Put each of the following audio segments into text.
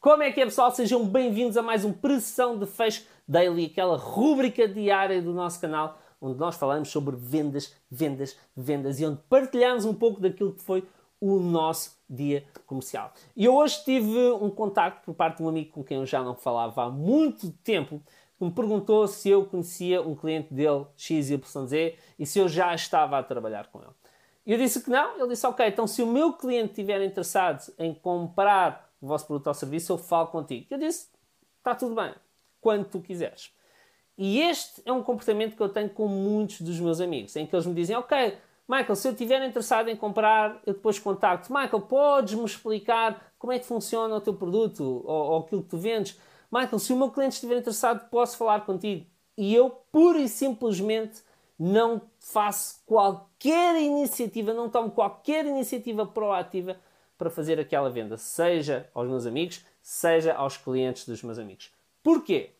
Como é que é, pessoal? Sejam bem-vindos a mais um Pressão de Fecho Daily, aquela rúbrica diária do nosso canal, onde nós falamos sobre vendas, vendas, vendas e onde partilhamos um pouco daquilo que foi o nosso dia comercial. E eu hoje tive um contacto por parte de um amigo com quem eu já não falava há muito tempo, que me perguntou se eu conhecia um cliente dele, XYZ, e se eu já estava a trabalhar com ele. Eu disse que não, ele disse, ok, então se o meu cliente estiver interessado em comprar o vosso produto ou serviço, eu falo contigo. Eu disse, está tudo bem, quando tu quiseres. E este é um comportamento que eu tenho com muitos dos meus amigos, em que eles me dizem, ok, Michael, se eu estiver interessado em comprar, eu depois contacto. Michael, podes-me explicar como é que funciona o teu produto ou, ou aquilo que tu vendes? Michael, se o meu cliente estiver interessado, posso falar contigo. E eu, pura e simplesmente, não faço qualquer iniciativa, não tomo qualquer iniciativa proativa para fazer aquela venda, seja aos meus amigos, seja aos clientes dos meus amigos. Porquê?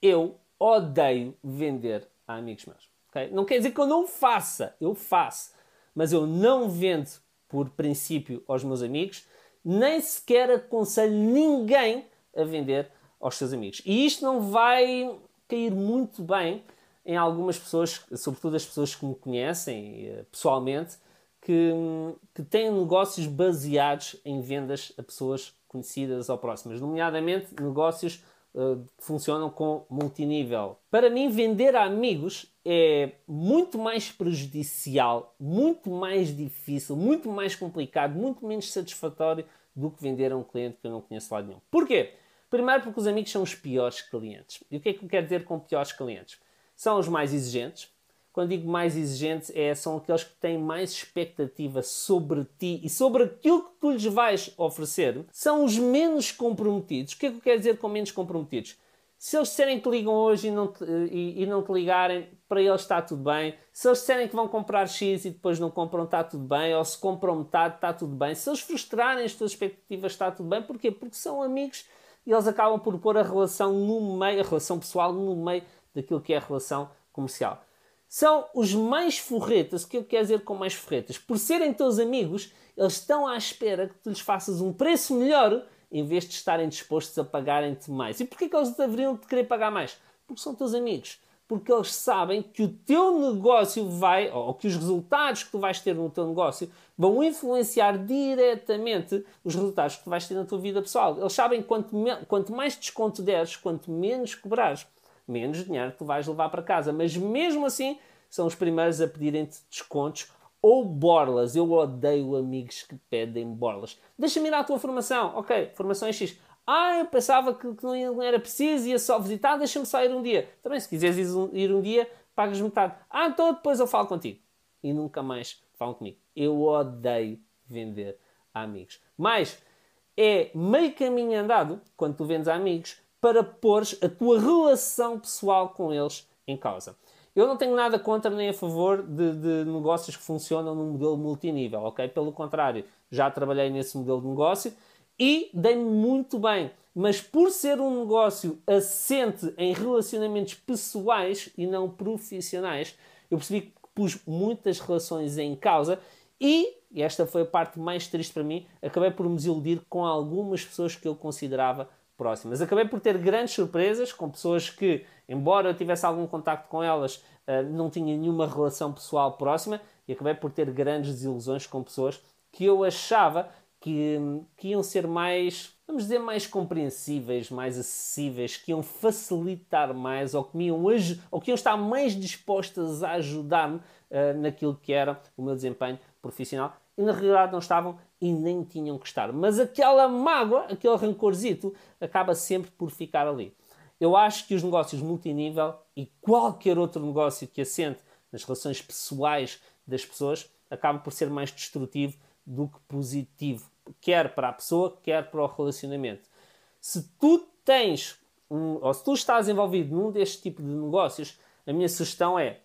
Eu odeio vender a amigos meus. Okay? Não quer dizer que eu não faça, eu faço, mas eu não vendo por princípio aos meus amigos, nem sequer aconselho ninguém a vender aos seus amigos. E isto não vai cair muito bem em algumas pessoas, sobretudo as pessoas que me conhecem eh, pessoalmente, que, que têm negócios baseados em vendas a pessoas conhecidas ou próximas, nomeadamente negócios uh, que funcionam com multinível. Para mim, vender a amigos é muito mais prejudicial, muito mais difícil, muito mais complicado, muito menos satisfatório do que vender a um cliente que eu não conheço lá nenhum. Porquê? Primeiro porque os amigos são os piores clientes. E o que é que eu quero dizer com piores clientes? São os mais exigentes, quando digo mais exigentes, é, são aqueles que têm mais expectativa sobre ti e sobre aquilo que tu lhes vais oferecer. São os menos comprometidos. O que é que eu quero dizer com menos comprometidos? Se eles disserem que ligam hoje e não, te, e, e não te ligarem, para eles está tudo bem. Se eles disserem que vão comprar X e depois não compram, está tudo bem. Ou se compram metade, está tudo bem. Se eles frustrarem as tuas expectativas, está tudo bem. Porquê? Porque são amigos e eles acabam por pôr a relação no meio, a relação pessoal no meio daquilo que é a relação comercial são os mais forretas. O que eu quero dizer com mais forretas? Por serem teus amigos, eles estão à espera que tu lhes faças um preço melhor em vez de estarem dispostos a pagarem-te mais. E porquê que eles deveriam te querer pagar mais? Porque são teus amigos. Porque eles sabem que o teu negócio vai, ou que os resultados que tu vais ter no teu negócio, vão influenciar diretamente os resultados que tu vais ter na tua vida pessoal. Eles sabem que quanto, quanto mais desconto deres, quanto menos cobrares menos dinheiro tu vais levar para casa. Mas mesmo assim, são os primeiros a pedirem-te descontos ou borlas. Eu odeio amigos que pedem borlas. Deixa-me ir à tua formação. Ok, formação é X. Ah, eu pensava que, que não era preciso, ia só visitar, deixa-me só ir um dia. Também, se quiseres um, ir um dia, pagas metade. Ah, então depois eu falo contigo. E nunca mais falam comigo. Eu odeio vender a amigos. Mas é meio caminho andado, quando tu vendes a amigos, para pôr a tua relação pessoal com eles em causa. Eu não tenho nada contra nem a favor de, de, negócios que funcionam num modelo multinível, ok? Pelo contrário, já trabalhei nesse modelo de negócio e dei-me muito bem. Mas por ser um negócio assente em relacionamentos pessoais e não profissionais, eu percebi que pus muitas relações em causa e, e esta foi a parte mais triste para mim, acabei por me desiludir com algumas pessoas que eu considerava próximas. Acabei por ter grandes surpresas com pessoas que, embora eu tivesse algum contacto com elas, eh, não tinha nenhuma relação pessoal próxima e acabei por ter grandes desilusões com pessoas que eu achava que, que iam ser mais, vamos dizer, mais compreensíveis, mais acessíveis, que iam facilitar mais ou que, iam, ou que iam estar mais dispostas a ajudar-me uh, naquilo que era o meu desempenho profissional e na realidade não estavam e nem tinham que estar. Mas aquela mágoa, aquele rancorzito, acaba sempre por ficar ali. Eu acho que os negócios multinível e qualquer outro negócio que assente nas relações pessoais das pessoas acaba por ser mais destrutivo do que positivo, quer para a pessoa, quer para o relacionamento. Se tu tens, um, ou se tu estás envolvido num deste tipo de negócios, a minha sugestão é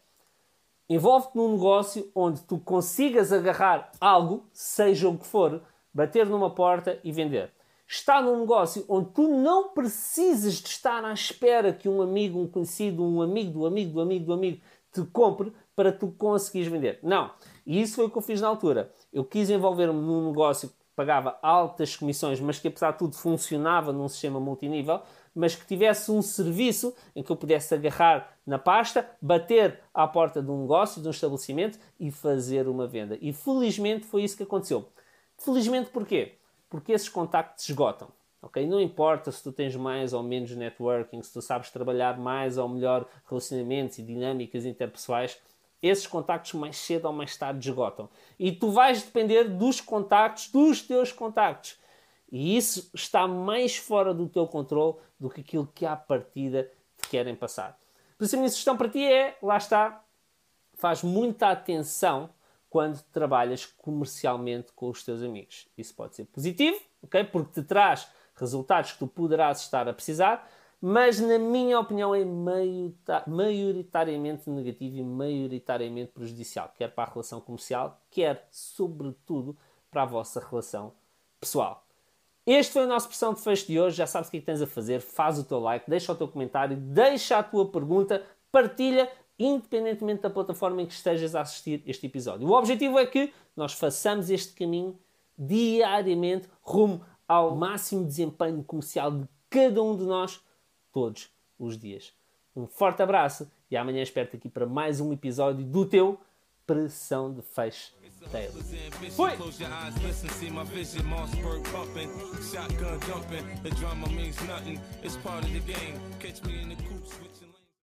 Envolve-te num negócio onde tu consigas agarrar algo, seja o que for, bater numa porta e vender. Está num negócio onde tu não precisas de estar à espera que um amigo, um conhecido, um amigo do amigo do amigo do amigo te compre para tu conseguires vender. Não. E isso foi o que eu fiz na altura. Eu quis envolver-me num negócio pagava altas comissões, mas que apesar de tudo funcionava num sistema multinível, mas que tivesse um serviço em que eu pudesse agarrar na pasta, bater à porta de um negócio, de um estabelecimento e fazer uma venda. E felizmente foi isso que aconteceu. Felizmente porquê? Porque esses contactos esgotam. Okay? Não importa se tu tens mais ou menos networking, se tu sabes trabalhar mais ou melhor relacionamentos e dinâmicas interpessoais, esses contactos mais cedo ou mais tarde esgotam. E tu vais depender dos contactos, dos teus contactos. E isso está mais fora do teu controle do que aquilo que à partida te querem passar. Por isso a minha sugestão para ti é, lá está, faz muita atenção quando trabalhas comercialmente com os teus amigos. Isso pode ser positivo, ok? Porque te traz resultados que tu poderás estar a precisar, mas na minha opinião é maioritariamente negativo e maioritariamente prejudicial, quer para a relação comercial, quer, sobretudo, para a vossa relação pessoal. Este foi o nosso pressão de fecho de hoje. Já sabes o que, é que tens a fazer. Faz o teu like, deixa o teu comentário, deixa a tua pergunta, partilha, independentemente da plataforma em que estejas a assistir este episódio. O objetivo é que nós façamos este caminho diariamente rumo ao máximo desempenho comercial de cada um de nós todos os dias. Um forte abraço e amanhã espero-te aqui para mais um episódio do teu Pressão de Fecho Daily. Fui! Shotgun dumping, the drama means nothing. It's part of the game. Catch me in the coop switching.